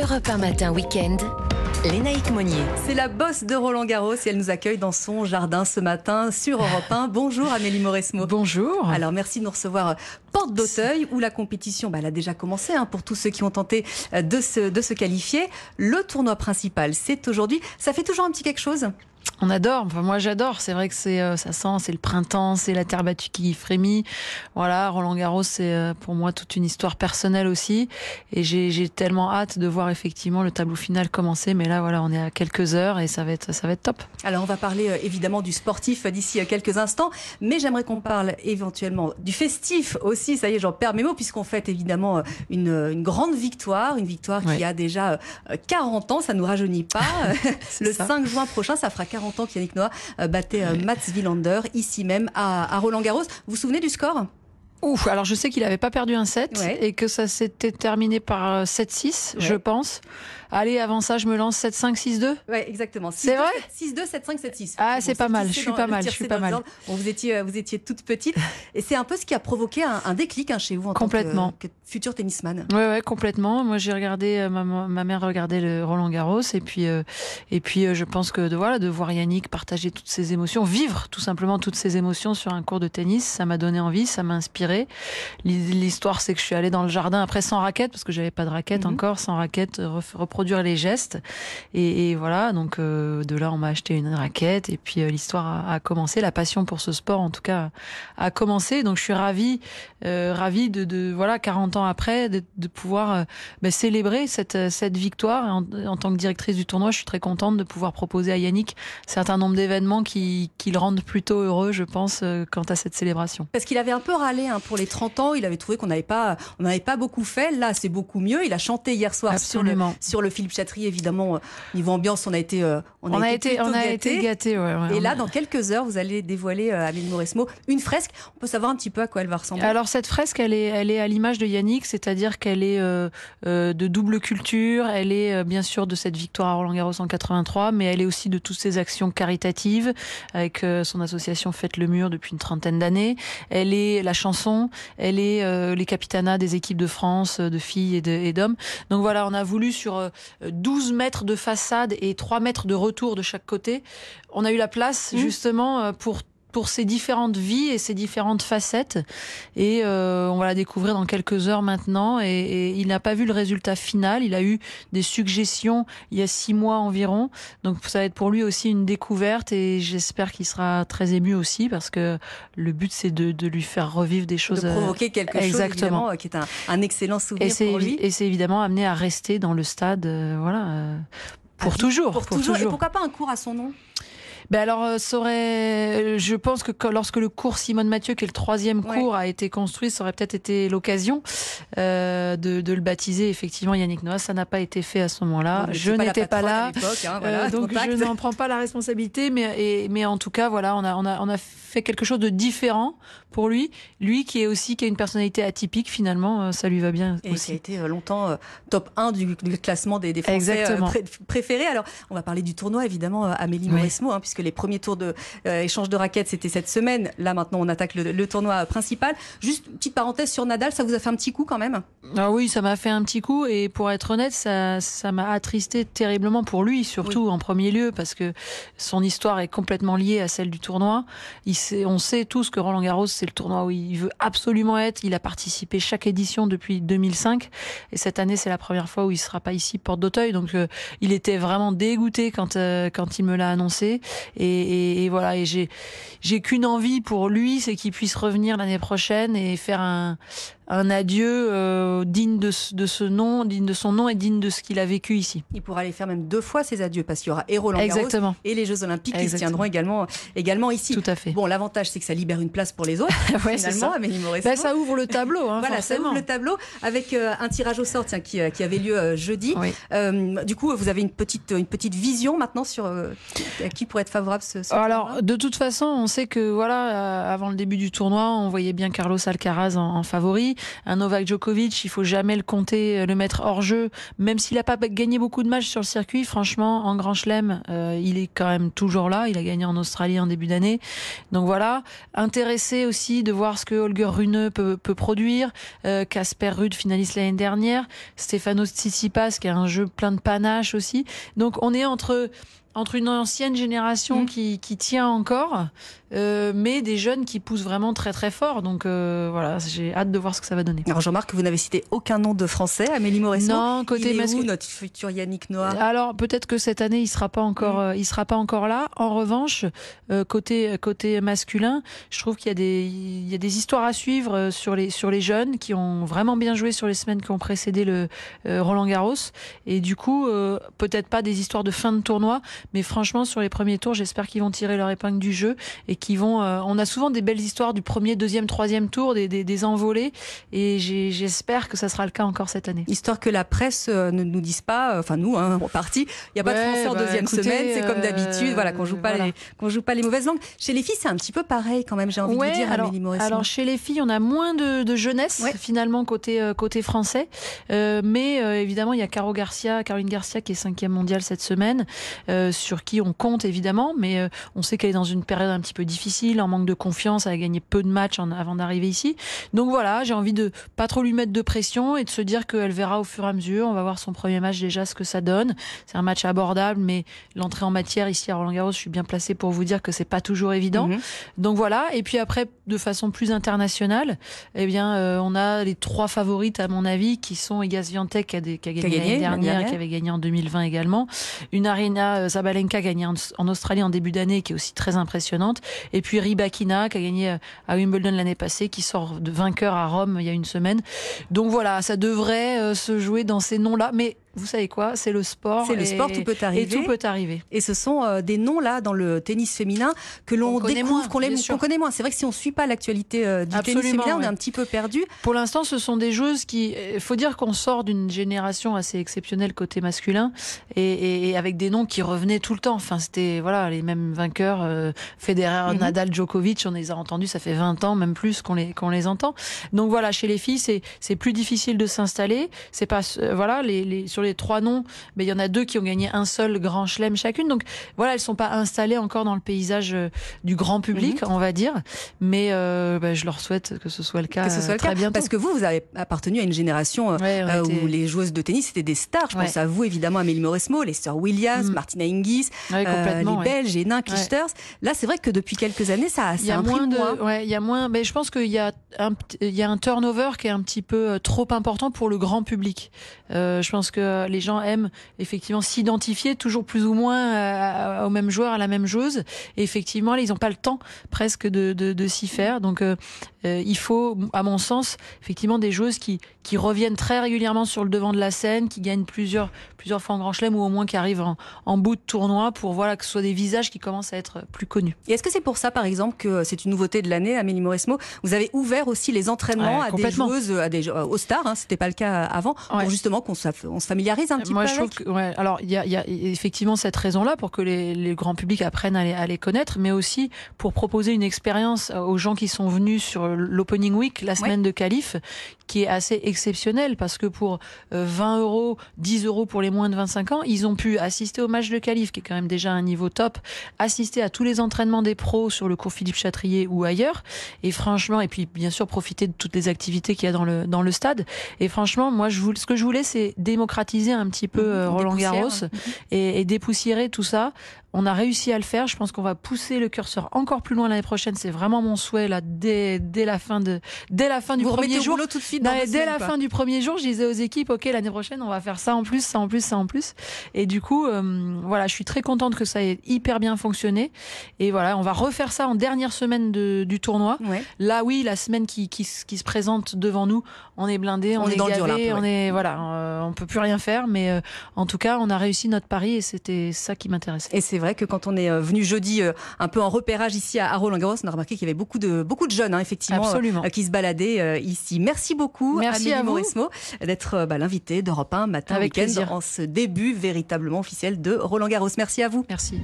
Europe 1 matin week-end. Lénaïque Monnier. C'est la bosse de Roland Garros et elle nous accueille dans son jardin ce matin sur Europe 1. Bonjour Amélie Mauresmo. Bonjour. Alors merci de nous recevoir Porte d'Auteuil où la compétition bah, elle a déjà commencé hein, pour tous ceux qui ont tenté euh, de se, de se qualifier. Le tournoi principal c'est aujourd'hui. Ça fait toujours un petit quelque chose? On adore. Enfin, moi, j'adore. C'est vrai que c'est, euh, ça sent, c'est le printemps, c'est la terre battue qui frémit. Voilà, Roland Garros, c'est euh, pour moi toute une histoire personnelle aussi. Et j'ai, j'ai tellement hâte de voir effectivement le tableau final commencer. Mais là, voilà, on est à quelques heures et ça va être, ça va être top. Alors, on va parler euh, évidemment du sportif d'ici quelques instants, mais j'aimerais qu'on parle éventuellement du festif aussi. Ça y est, j'en perds mes mots puisqu'on fête évidemment une, une, grande victoire, une victoire qui a déjà 40 ans. Ça nous rajeunit pas. le ça. 5 juin prochain, ça fera 40 ans qu'Yannick Noah euh, battait euh, Mats Wilander ici même à, à Roland Garros. Vous vous souvenez du score? Ouf, alors je sais qu'il n'avait pas perdu un set ouais. et que ça s'était terminé par 7-6, ouais. je pense. Allez, avant ça, je me lance 7-5, 6-2 Oui, exactement. C'est vrai 6-2, 7-5, 7-6. Ah, c'est pas mal, je suis pas mal, je suis pas mal. Vous, étiez, vous étiez toute petite et c'est un peu ce qui a provoqué un, un déclic hein, chez vous en complètement. tant que, que futur tennisman. Oui, ouais, complètement. Moi, j'ai regardé, euh, ma, ma, mère regardait le Roland Garros et puis, euh, et puis euh, je pense que de, voilà, de voir Yannick partager toutes ses émotions, vivre tout simplement toutes ses émotions sur un cours de tennis, ça m'a donné envie, ça m'a inspiré. L'histoire, c'est que je suis allée dans le jardin après sans raquette, parce que j'avais pas de raquette mm -hmm. encore, sans raquette, reproduire les gestes. Et, et voilà, donc euh, de là, on m'a acheté une raquette, et puis euh, l'histoire a, a, commencé, la passion pour ce sport, en tout cas, a commencé. Donc je suis ravie, euh, ravie de, de, voilà, 40 ans après, de, de pouvoir bah, célébrer cette, cette victoire. En, en, tant que directrice du tournoi, je suis très contente de pouvoir proposer à Yannick un certain nombre d'événements qui, qui le rendent plutôt heureux, je pense, quant à cette célébration. Parce qu'il avait un peu râlé hein, pour les 30 ans, il avait trouvé qu'on n'avait pas, on n'avait pas beaucoup fait. Là, c'est beaucoup mieux. Il a chanté hier soir Absolument. sur le, sur le Philippe Chatrier, évidemment. Niveau ambiance, on a été, on a, on a été, été, on a été gâtés. Ouais, ouais, Et là, dans quelques heures, vous allez dévoiler à Amélie Mauresmo une fresque. On peut savoir un petit peu à quoi elle va ressembler. Alors cette fresque, elle est, elle est à l'image de Yannick, c'est-à-dire qu'elle est euh, euh, de double culture. Elle est euh, bien sûr de cette victoire à Roland Garros en 83, mais elle est aussi de toutes ses actions caritatives avec son association Faites le mur depuis une trentaine d'années. Elle est la chanson, elle est les capitanats des équipes de France, de filles et d'hommes. Donc voilà, on a voulu sur 12 mètres de façade et 3 mètres de retour de chaque côté, on a eu la place mmh. justement pour pour ces différentes vies et ces différentes facettes. Et euh, on va la découvrir dans quelques heures maintenant. Et, et il n'a pas vu le résultat final. Il a eu des suggestions il y a six mois environ. Donc ça va être pour lui aussi une découverte. Et j'espère qu'il sera très ému aussi parce que le but c'est de, de, lui faire revivre des choses. De provoquer quelque exactement. chose qui est un, un excellent souvenir et pour lui. Et c'est évidemment amené à rester dans le stade. Euh, voilà. Euh, pour, toujours, pour, pour toujours. toujours. Et pourquoi pas un cours à son nom? Ben alors, ça aurait, je pense que lorsque le cours Simone Mathieu, qui est le troisième Ouais. cours, a été construit, ça aurait peut-être été l'occasion euh, de, de le baptiser effectivement Yannick Noah. Ça n'a pas été fait à ce moment-là. Je n'étais pas, là, hein, voilà, Euh, donc contact. je n'en prends pas la responsabilité. Mais, et- mais en tout cas, voilà, on a, on a, on a fait quelque chose de différent pour lui. Lui qui est aussi qui a une personnalité atypique finalement, euh, ça lui va bien Et qui a aussi. été euh, longtemps euh, top 1 du, du classement des, des Français pré- préférés. Alors, on va parler du tournoi, évidemment, Amélie Oui. Mauresmo, hein, puisque les premiers tours de euh, échange de raquettes, c'était cette semaine. Là, maintenant, on attaque le, le tournoi principal. Juste une petite parenthèse sur Nadal, ça vous a fait un petit coup quand même? Ah oui, ça m'a fait un petit coup et pour être honnête, ça ça m'a attristé terriblement pour lui, surtout en premier lieu parce que son histoire est complètement liée à celle du tournoi. Il on sait tous que Roland Garros c'est le tournoi où il veut absolument être. Il a participé chaque édition depuis 2005 et cette année c'est la première fois où il sera pas ici porte d'Auteuil. Donc euh, il était vraiment dégoûté quand euh, quand il me l'a annoncé et, et, et voilà et j'ai j'ai qu'une envie pour lui, c'est qu'il puisse revenir l'année prochaine et faire un un adieu euh, digne de, ce- de ce nom, digne de son nom et digne de ce qu'il a vécu ici. Il pourra aller faire même deux fois ses adieux, parce qu'il y aura et Roland Garros et les Jeux Olympiques qui se tiendront également, également ici. tout à fait. Bon, l'avantage, c'est que ça libère une place pour les autres, ouais, finalement, ça. Ben, ça ouvre le tableau, hein, Voilà, ça ouvre le tableau avec euh, un tirage au sort tiens, qui, euh, qui avait lieu euh, jeudi. Oui. Du coup, vous avez une petite, une petite vision maintenant sur euh, à qui pourrait être favorable ce, ce Alors, de toute façon, on sait que voilà, avant le début du tournoi, on voyait bien Carlos Alcaraz en, en favori. Un Novak Djokovic, il faut jamais le compter, le mettre hors jeu, même s'il n'a pas gagné beaucoup de matchs sur le circuit. Franchement, en Grand Chelem, il est quand même toujours là. Il a gagné en Australie en début d'année. Donc voilà, intéressé aussi de voir ce que Holger Rune peut, produire. Casper Ruud, finaliste l'année dernière. Stefano Tsitsipas, qui a un jeu plein de panache aussi. Donc on est entre entre une ancienne génération mmh. qui, qui, tient encore, euh, mais des jeunes qui poussent vraiment très très fort. Donc euh, voilà, j'ai hâte de voir ce que ça va donner. Alors Jean-Marc, vous n'avez cité aucun nom de français, Amélie Moresson. Non, côté masculin. notre futur Yannick Noah? Alors peut-être que cette année il sera pas encore, mmh. euh, il sera pas encore là. En revanche, côté côté masculin, je trouve qu'il y a des il y a des histoires à suivre sur les sur les jeunes qui ont vraiment bien joué sur les semaines qui ont précédé le Roland Garros. Et du coup, peut-être pas des histoires de fin de tournoi mais franchement, sur les premiers tours, j'espère qu'ils vont tirer leur épingle du jeu et qu'ils vont. Euh, on a souvent des belles histoires du premier, deuxième, troisième tour, des, des, des envolées, et j'espère que ça sera le cas encore cette année. Histoire que la presse euh, ne nous dise pas, euh, enfin nous, hein, en partie, il n'y a pas de Français en bah, deuxième semaine, c'est comme d'habitude, voilà, qu'on joue pas les, qu'on joue pas les mauvaises langues. Chez les filles, c'est un petit peu pareil quand même. J'ai envie de dire, alors. Alors chez les filles, on a moins de, de jeunesse finalement côté côté français, mais évidemment, il y a Caro Garcia, Caroline Garcia qui est cinquième mondiale cette semaine sur qui on compte évidemment, mais euh, on sait qu'elle est dans une période un petit peu difficile, en manque de confiance, elle a gagné peu de matchs avant d'arriver ici. Donc voilà, j'ai envie de pas trop lui mettre de pression et de se dire qu'elle verra au fur et à mesure. On va voir son premier match déjà ce que ça donne. C'est un match abordable, mais l'entrée en matière ici à Roland Garros, je suis bien placée pour vous dire que c'est pas toujours évident. Mhm. Donc voilà. Et puis après, de façon plus internationale, eh bien, euh, on a les trois favorites à mon avis qui sont Igas Viantec qui a, qui a gagné l'année dernière, qui avait gagné en 2020 également. Une Arena euh, Sabalenka gagné en, Australie en début d'année, qui est aussi très impressionnante. Et puis Ribakina, qui a gagné euh, à Wimbledon l'année passée, qui sort de vainqueur à Rome il y a une semaine. Donc voilà, ça devrait se jouer dans ces noms-là. Mais vous savez quoi? C'est le sport. C'est le sport, tout peut arriver. Et tout peut arriver. Et ce sont euh, des noms là dans le tennis féminin que l'on découvre, qu'on connaît moins. C'est vrai que si on suit pas l'actualité euh, du tennis féminin, on est un petit peu perdu. Pour l'instant, ce sont des joueuses qui. Il faut dire qu'on sort d'une génération assez exceptionnelle côté masculin et, et, avec des noms qui revenaient tout le temps. Enfin, c'était voilà les mêmes vainqueurs. Euh, Federer, mhm. Nadal, Djokovic, on les a entendus. Ça fait 20 ans, même plus qu'on les qu'on les entend. Donc voilà, chez les filles, c'est c'est plus difficile de s'installer. C'est pas voilà les, les sur les trois noms, mais il y en a deux qui ont gagné un seul grand chelem chacune. Donc voilà, elles sont pas installées encore dans le paysage euh, du grand public, mhm. on va dire. Mais euh, bah, je leur souhaite que ce soit le cas. Que ce soit le cas. Parce que vous, vous avez appartenu à une génération euh, où les joueuses de tennis étaient des stars. Je pense à vous évidemment, Amélie Mauresmo, les sœurs Williams, mm. Martina Hingis, les Belges, Clichters. Là, c'est vrai que depuis quelques années, ça, y a moins de, ouais, il y a moins. Mais je pense qu'il y a un, il y a un turnover qui est un petit peu trop important pour le grand public. je pense que euh, les gens aiment effectivement s'identifier toujours plus ou moins euh, au même joueur, à la même joueuse. Et effectivement, là, ils n'ont pas le temps presque de, de, de s'y faire. Donc, euh, il faut, à mon sens, effectivement des joueuses qui, qui reviennent très régulièrement sur le devant de la scène, qui gagnent plusieurs, plusieurs fois en Grand Chelem ou au moins qui arrivent en, en bout de tournoi pour voilà que ce soit des visages qui commencent à être plus connus. Et est-ce que c'est pour ça, par exemple, que c'est une nouveauté de l'année, Amélie Mauresmo Vous avez ouvert aussi les entraînements à des joueuses, à des, aux stars, hein, c'était pas le cas avant, pour justement qu'on se familiarise un petit Moi, peu je trouve que, ouais, alors il y a, y a, effectivement cette raison-là pour que les, les grands publics apprennent à les, à les, connaître, mais aussi pour proposer une expérience aux gens qui sont venus sur l'opening week, la semaine de qualif, qui est assez exceptionnelle parce que pour 20 euh, euros, 10 euros pour les moins de 25 ans, ils ont pu assister au match de qualif, qui est quand même déjà un niveau top, assister à tous les entraînements des pros sur le cours Philippe Chatrier ou ailleurs, et franchement, et puis bien sûr profiter de toutes les activités qu'il y a dans le dans le stade. Et franchement, moi, je voulais, ce que je voulais, c'est démocratiser un petit peu euh, Roland Garros et, et dépoussiérer tout ça on a réussi à le faire. Je pense qu'on va pousser le curseur encore plus loin l'année prochaine. C'est vraiment mon souhait là dès, dès la fin de dès la fin du premier jour. Tout de suite dès la fin du premier jour, je disais aux équipes OK, l'année prochaine, on va faire ça en plus, ça en plus, ça en plus. Et du coup, euh, voilà, je suis très contente que ça ait hyper bien fonctionné. Et voilà, on va refaire ça en dernière semaine de, du tournoi. Là, oui, la semaine qui, qui, qui, se présente devant nous, on est blindé, on, est, dans gavé, on est voilà, euh, on peut plus rien faire. Mais euh, en tout cas, on a réussi notre pari et c'était ça qui m'intéressait. Et c'est vrai que quand on est euh, venu jeudi euh, un peu en repérage ici à Roland Garros, on a remarqué qu'il y avait beaucoup de beaucoup de jeunes hein, effectivement euh, qui se baladaient ici. Merci beaucoup Merci à Maurismo d'être bah, l'invité d'Europe 1 matin Avec week-end en ce début véritablement officiel de Roland Garros. Merci à vous. Merci.